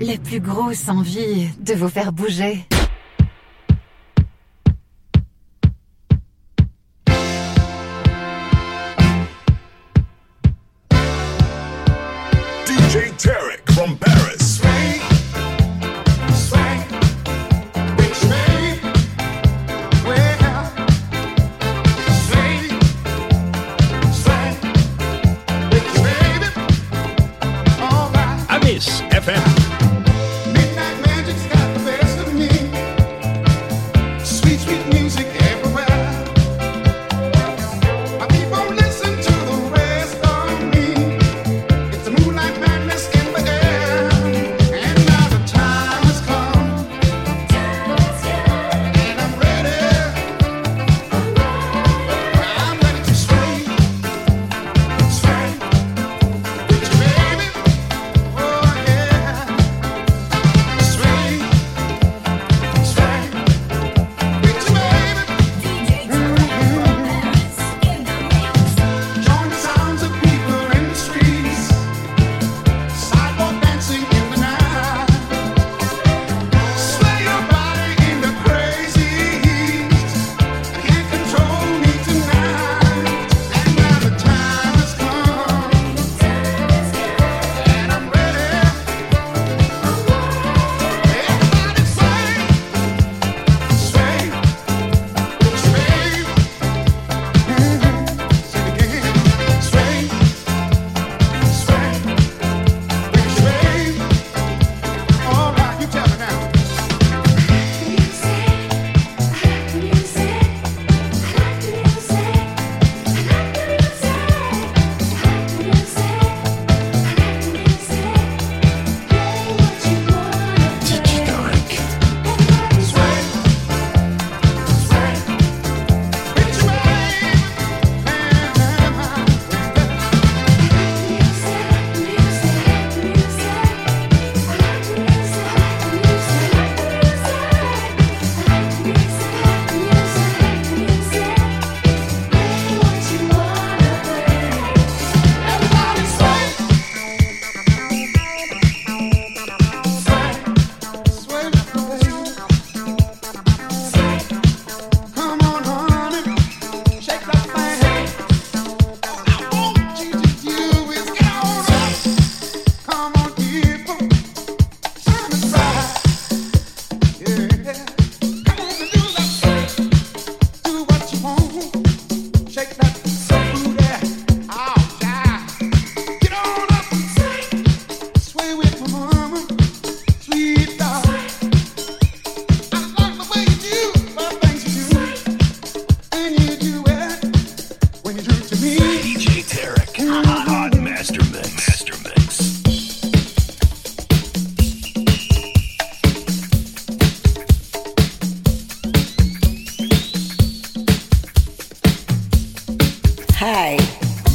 la plus grosse envie de vous faire bouger.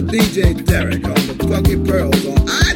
DJ Derek on the funky Pearls on I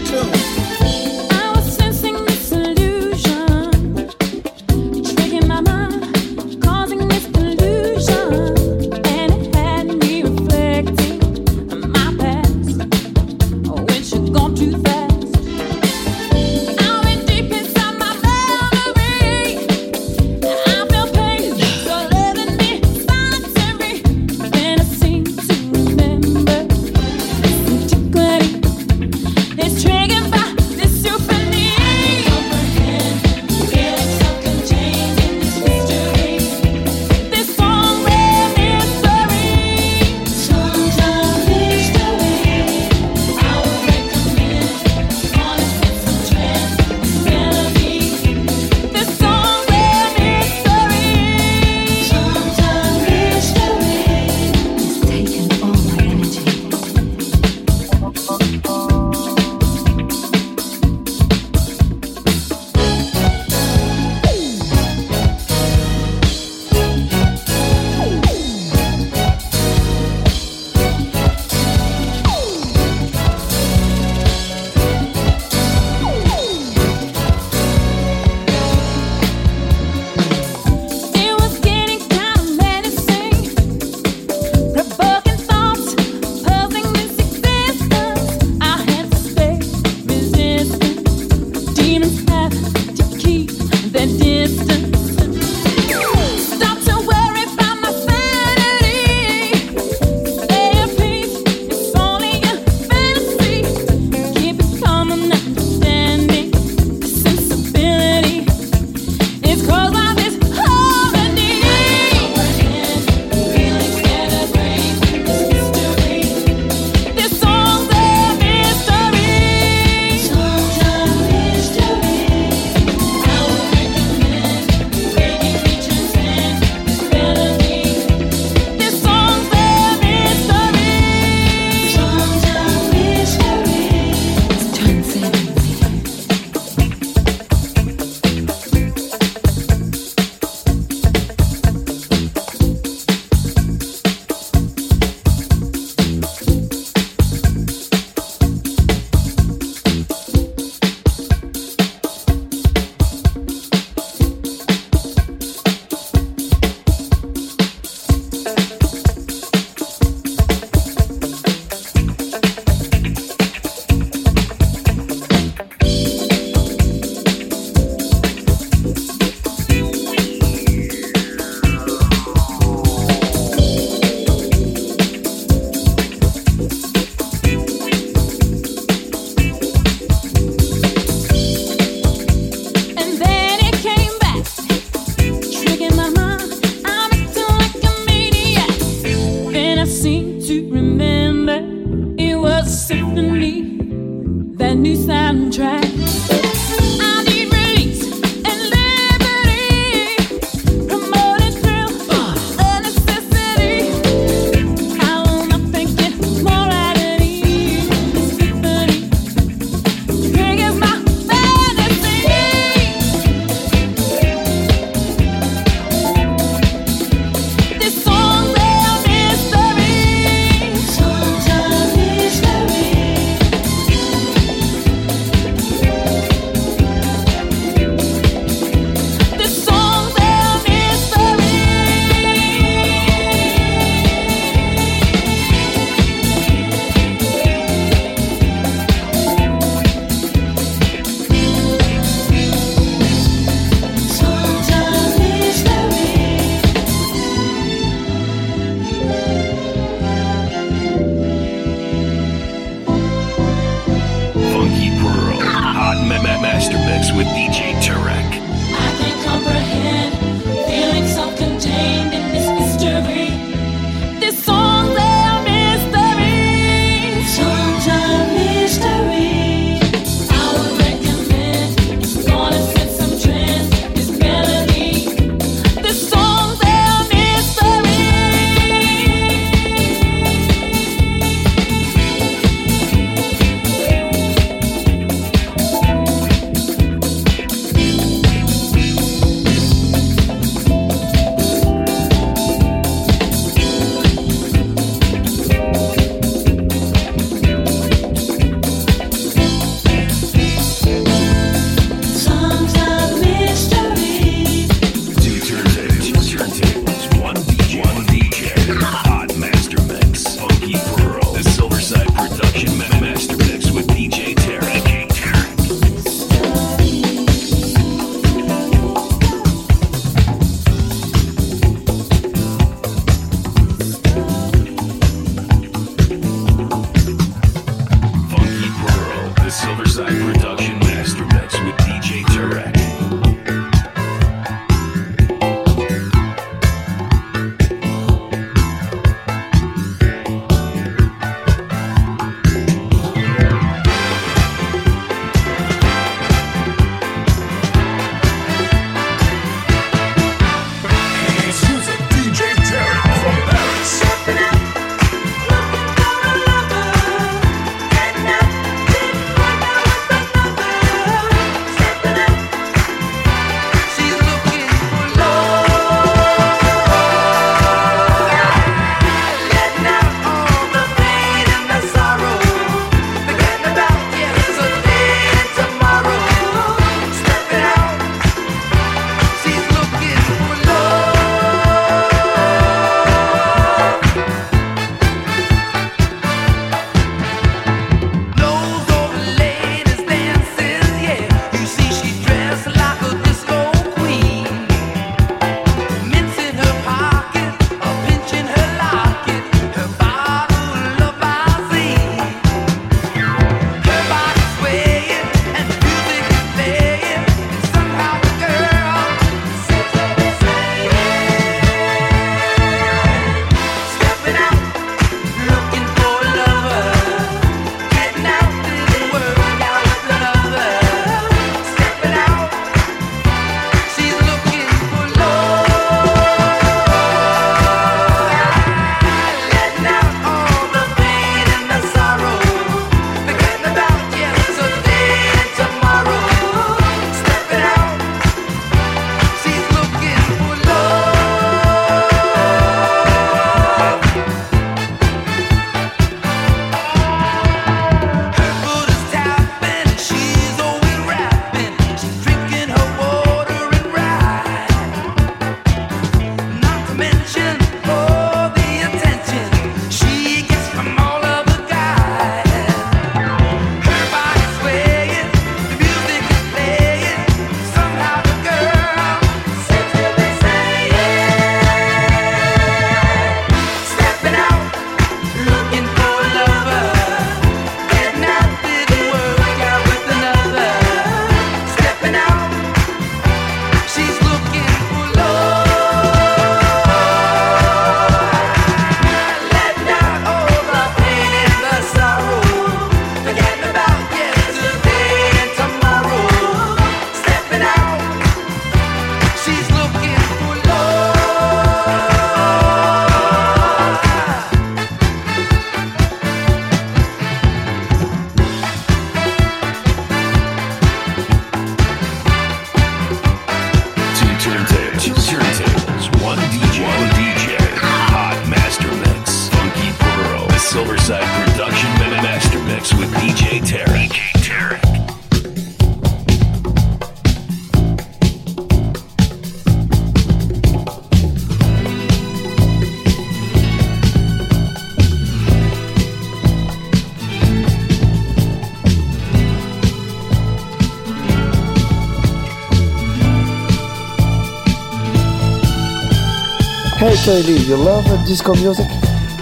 Sadie, you love disco music?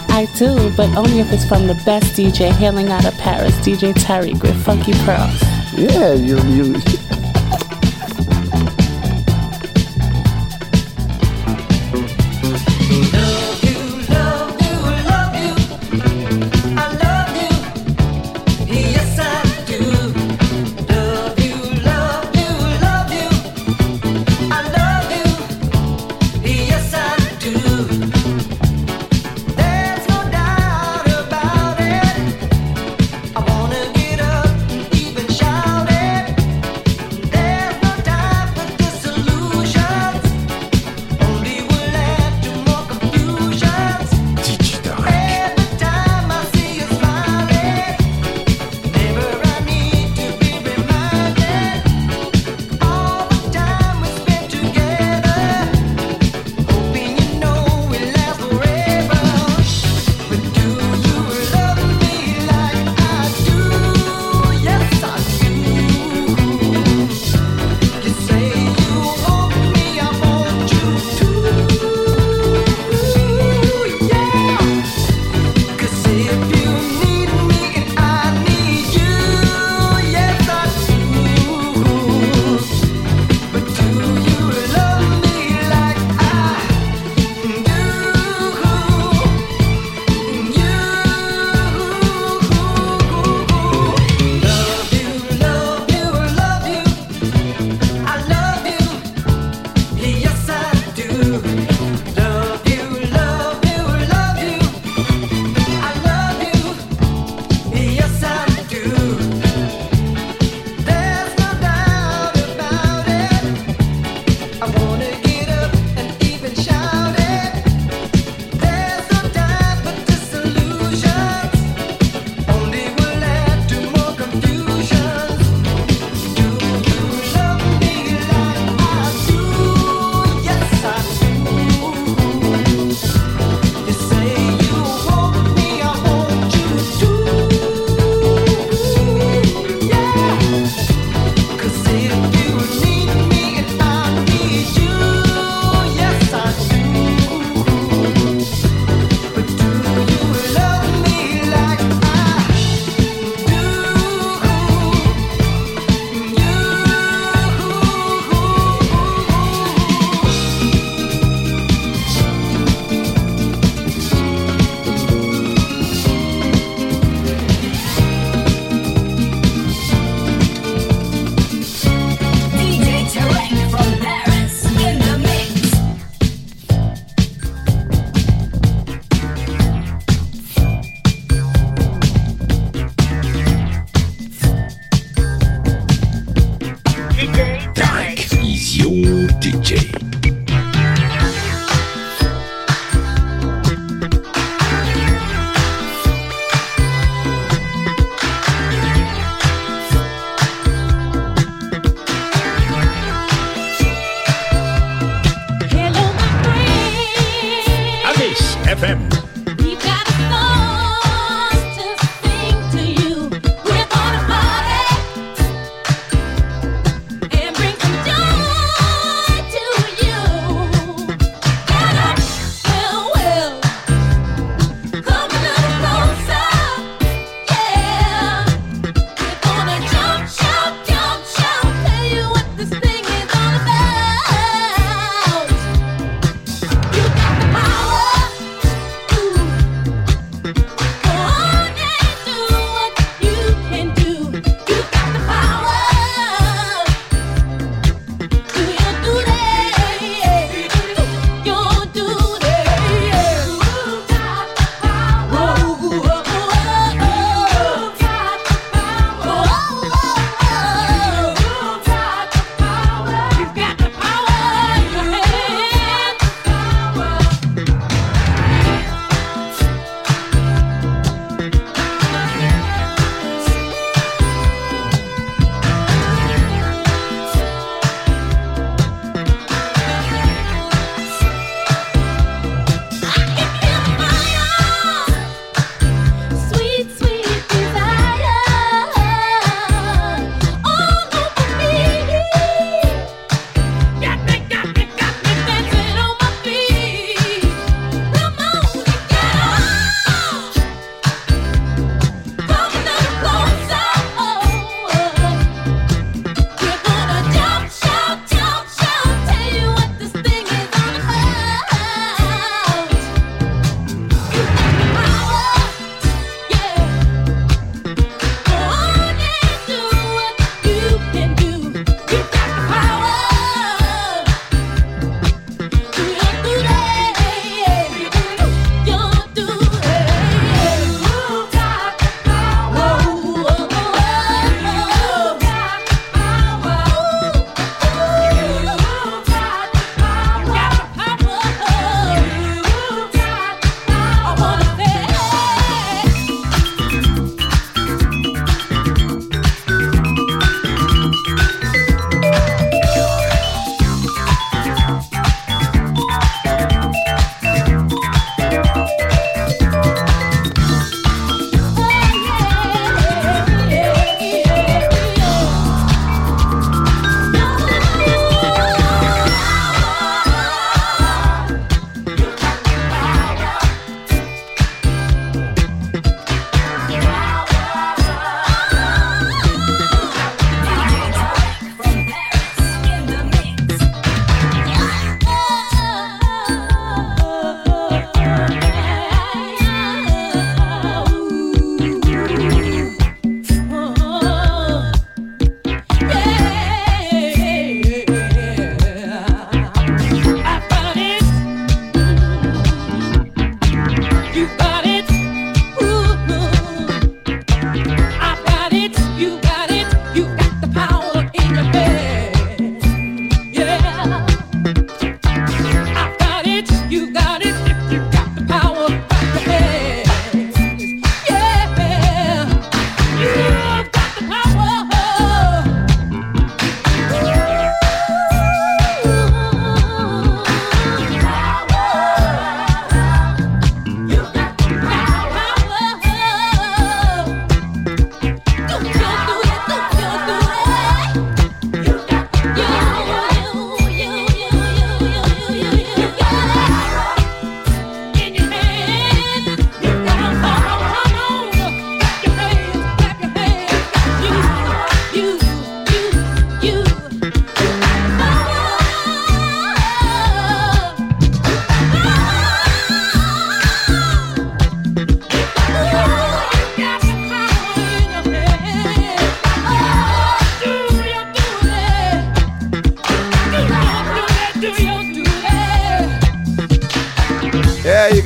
I do, but only if it's from the best DJ hailing out of Paris, DJ Terry with Funky Pearls. Yeah, you, you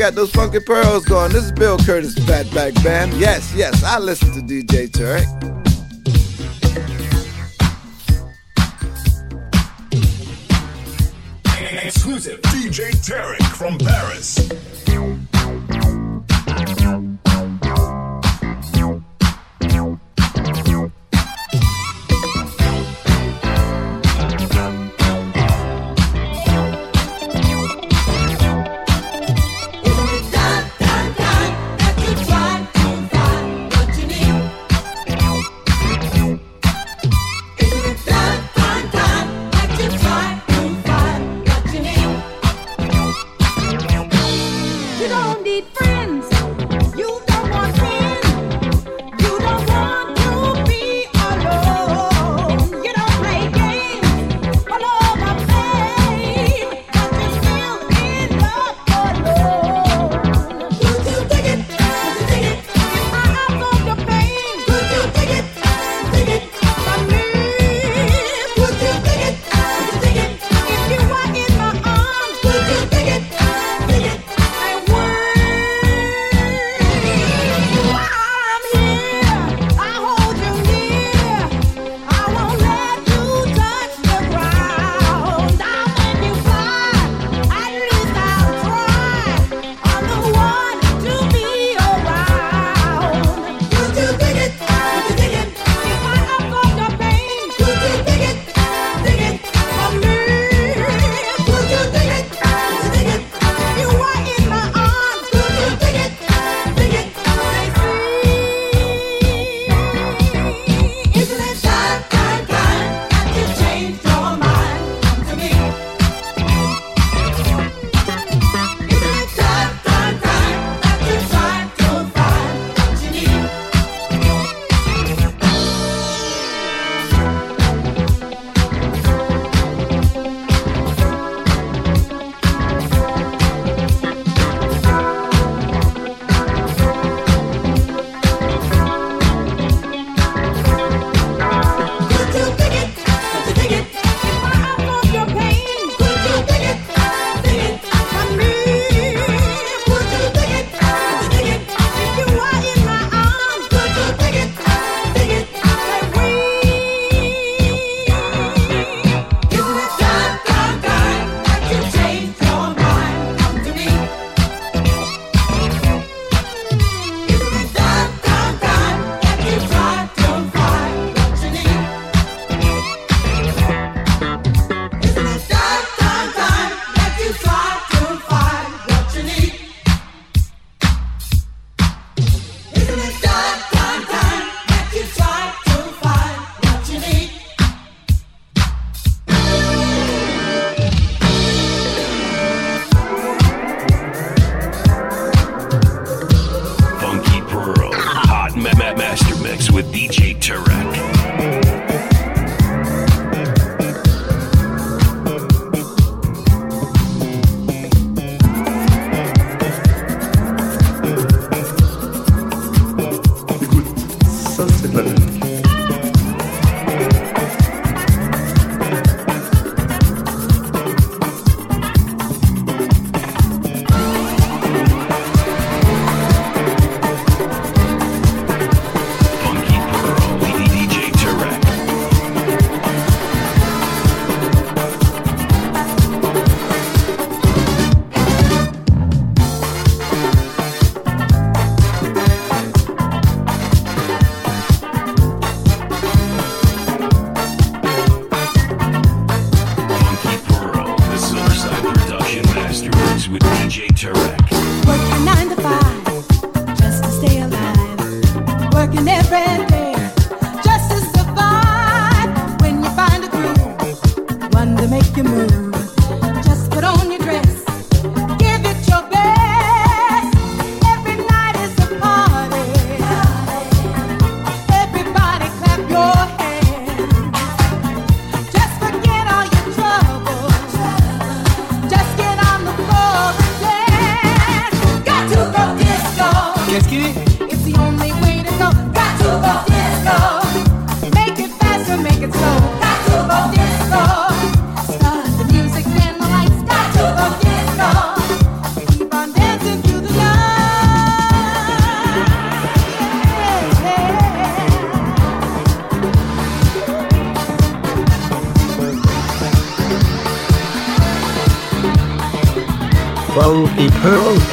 got those funky pearls going. This is Bill Curtis, Fatback Band. Yes, yes, I listen to DJ Tarek.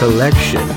Collection.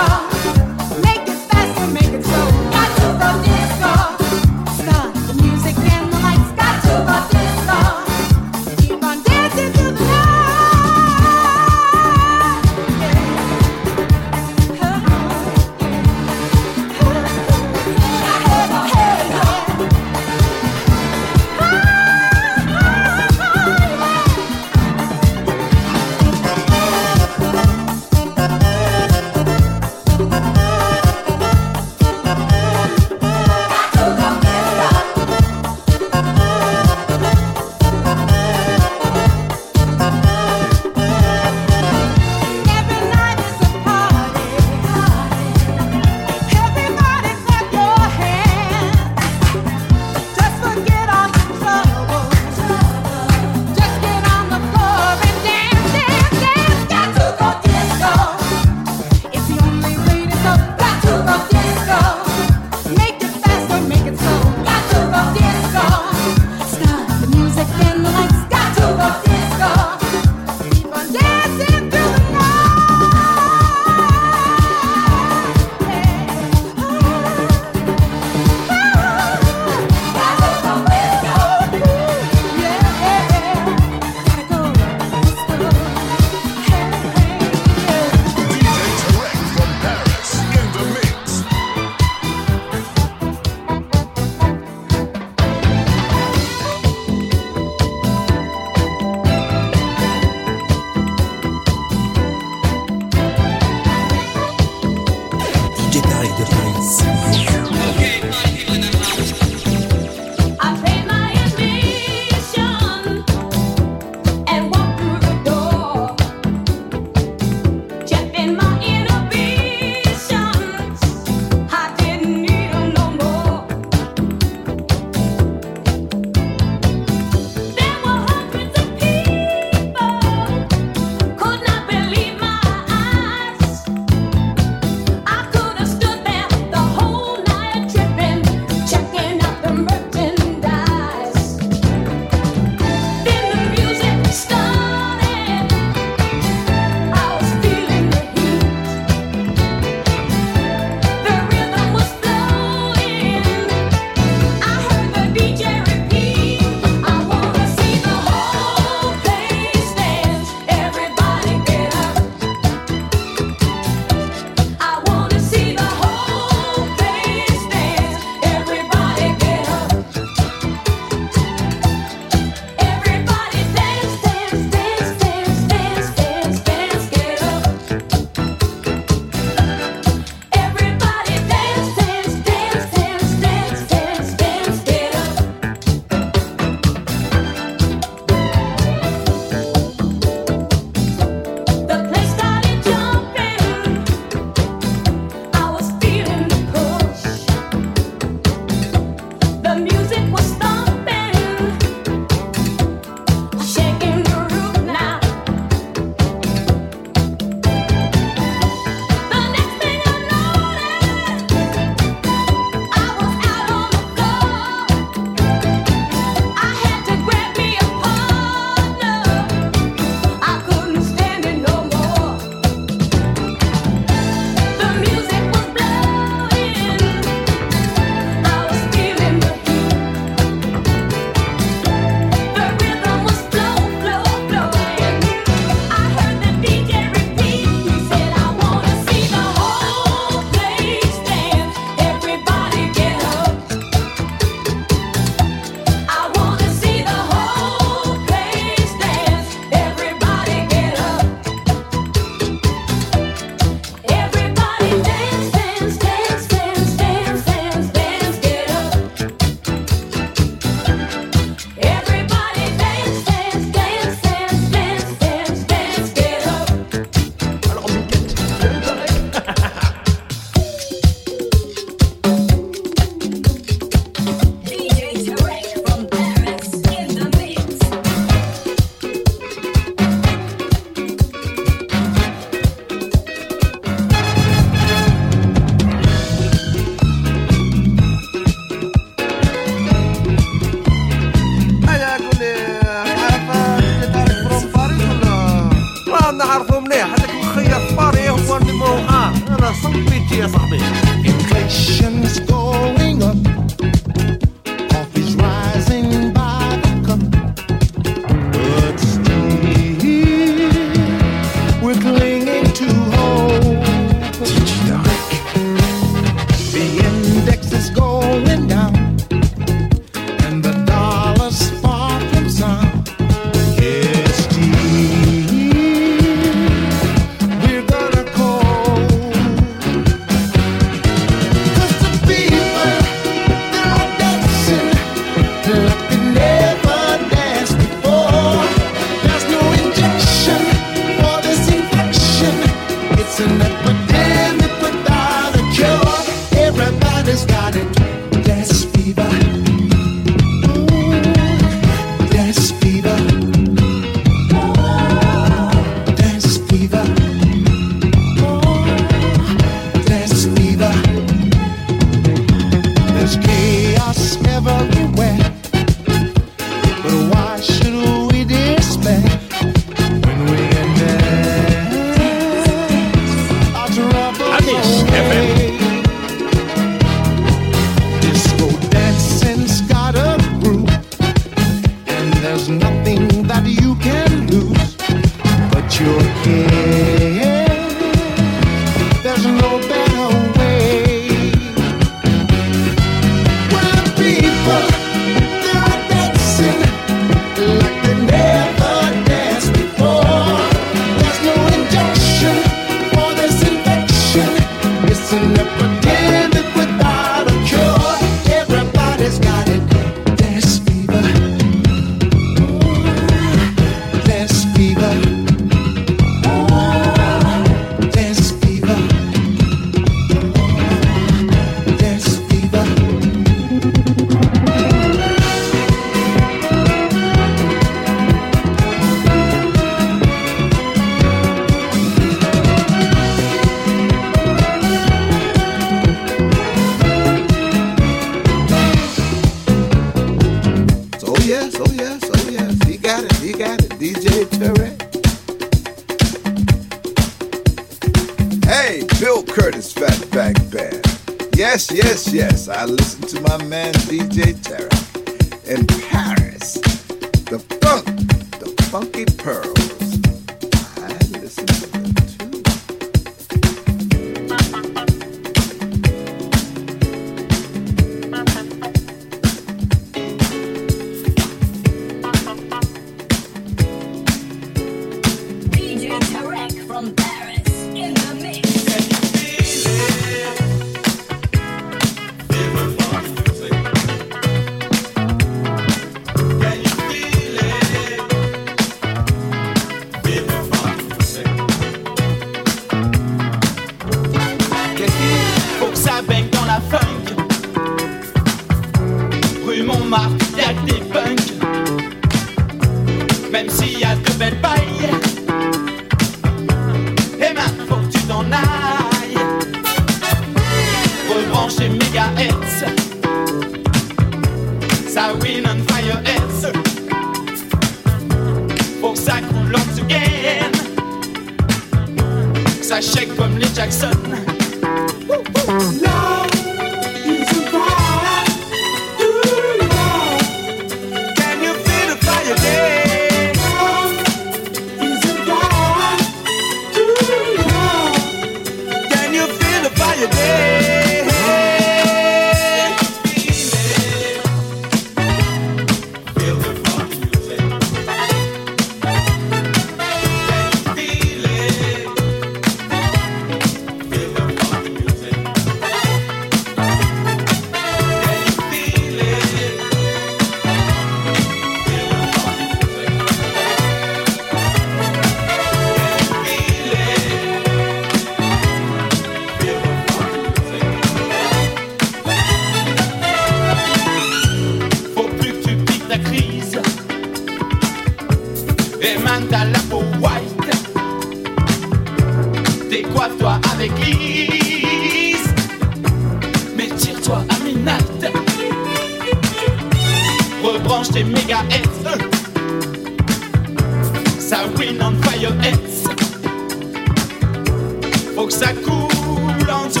Faut que ça coule en dessous,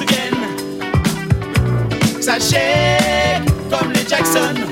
que ça comme les Jackson.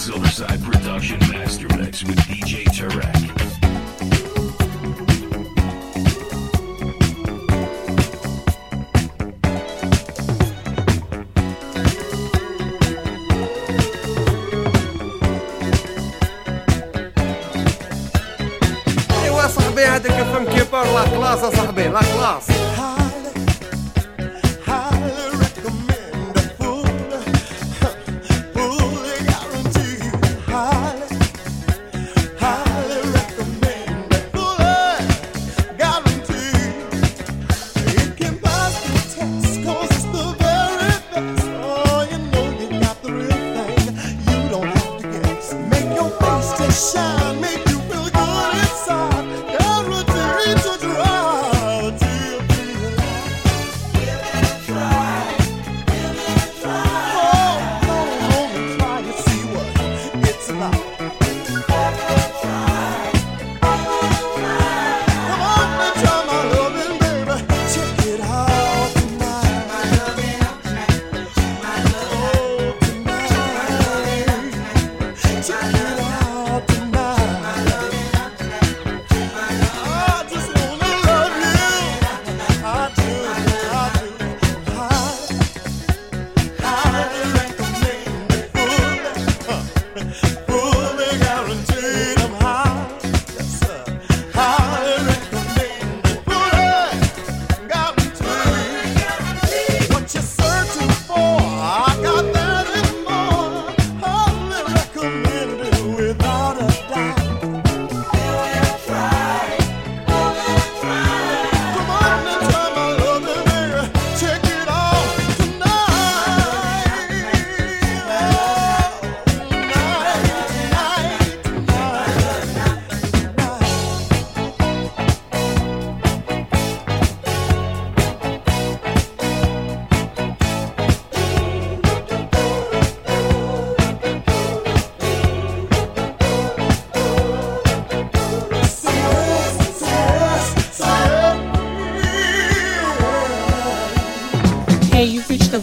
Silverside Production Master Mix with DJ Tarek. لا كلاس صاحبي لا كلاس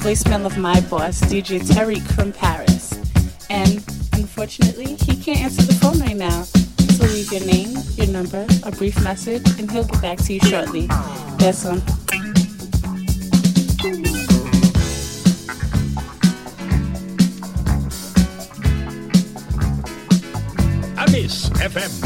voicemail of my boss, DJ Tarek from Paris. And unfortunately, he can't answer the phone right now. So leave your name, your number, a brief message, and he'll get back to you shortly. That's on. FM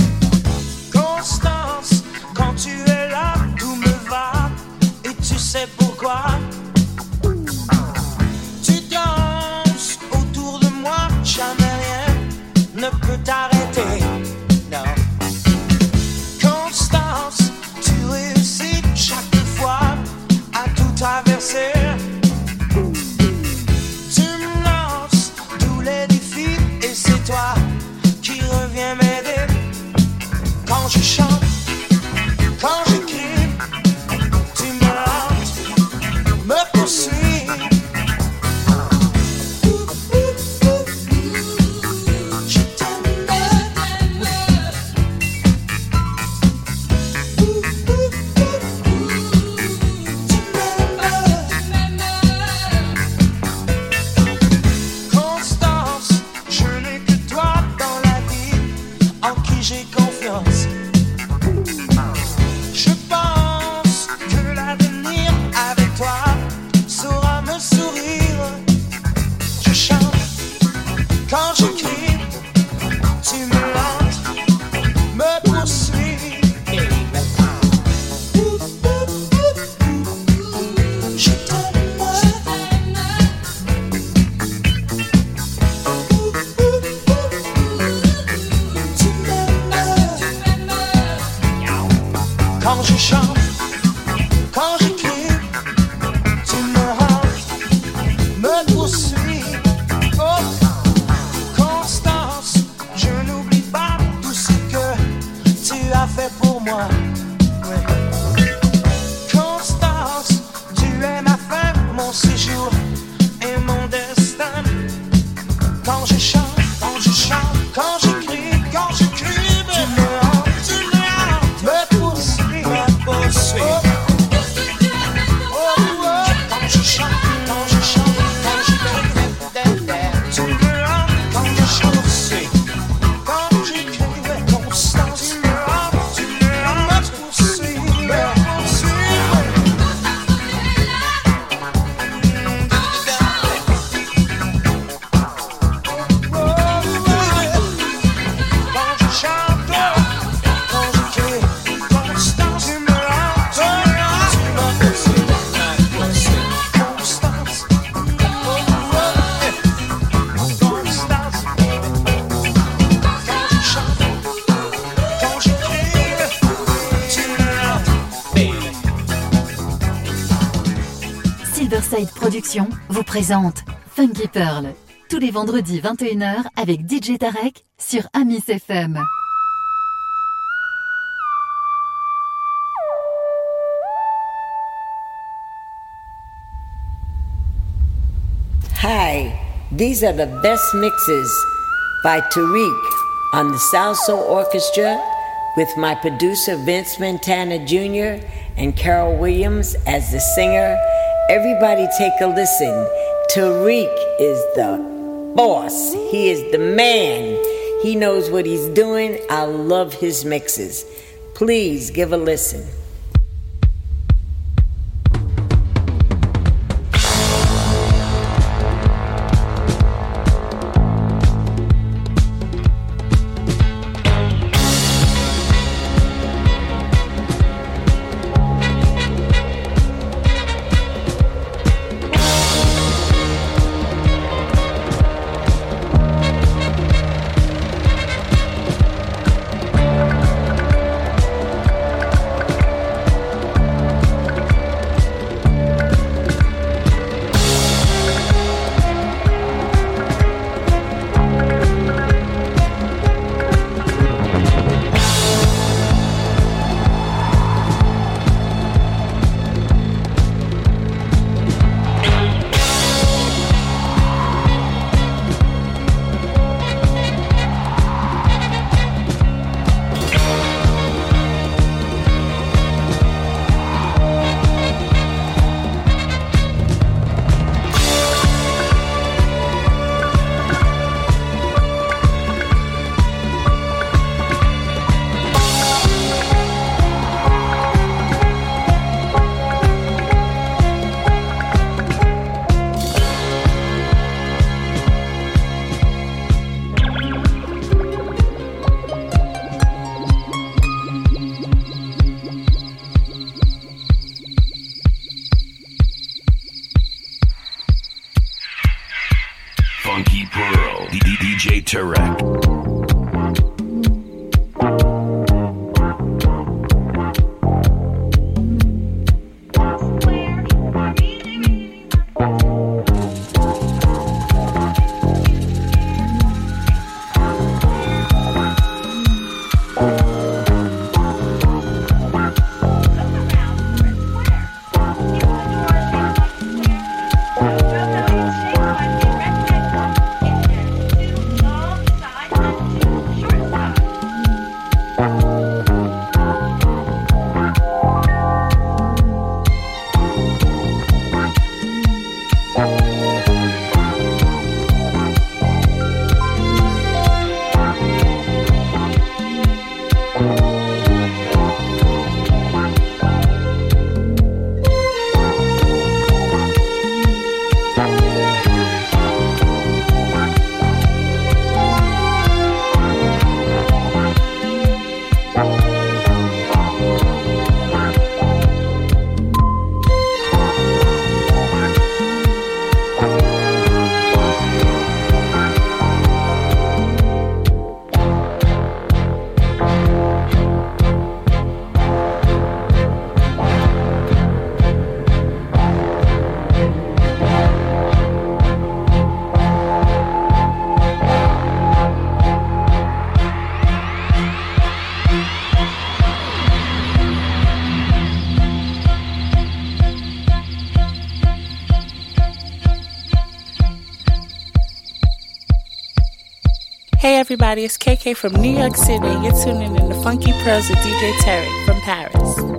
Silverside Productions vous présente Funky Pearl. Tous les vendredis 21h avec DJ Tarek sur Amis FM. Hi, these are the best mixes by Tariq on the Salso Orchestra with my producer Vince Montana Jr. and Carol Williams as the singer. Everybody take a listen. Tarek is the boss, he is the man. He knows what he's doing. I love his mixes. Please give a listen. Everybody, it's KK from New York City. You're tuning in to Funky Pearls with DJ Tarek from Paris.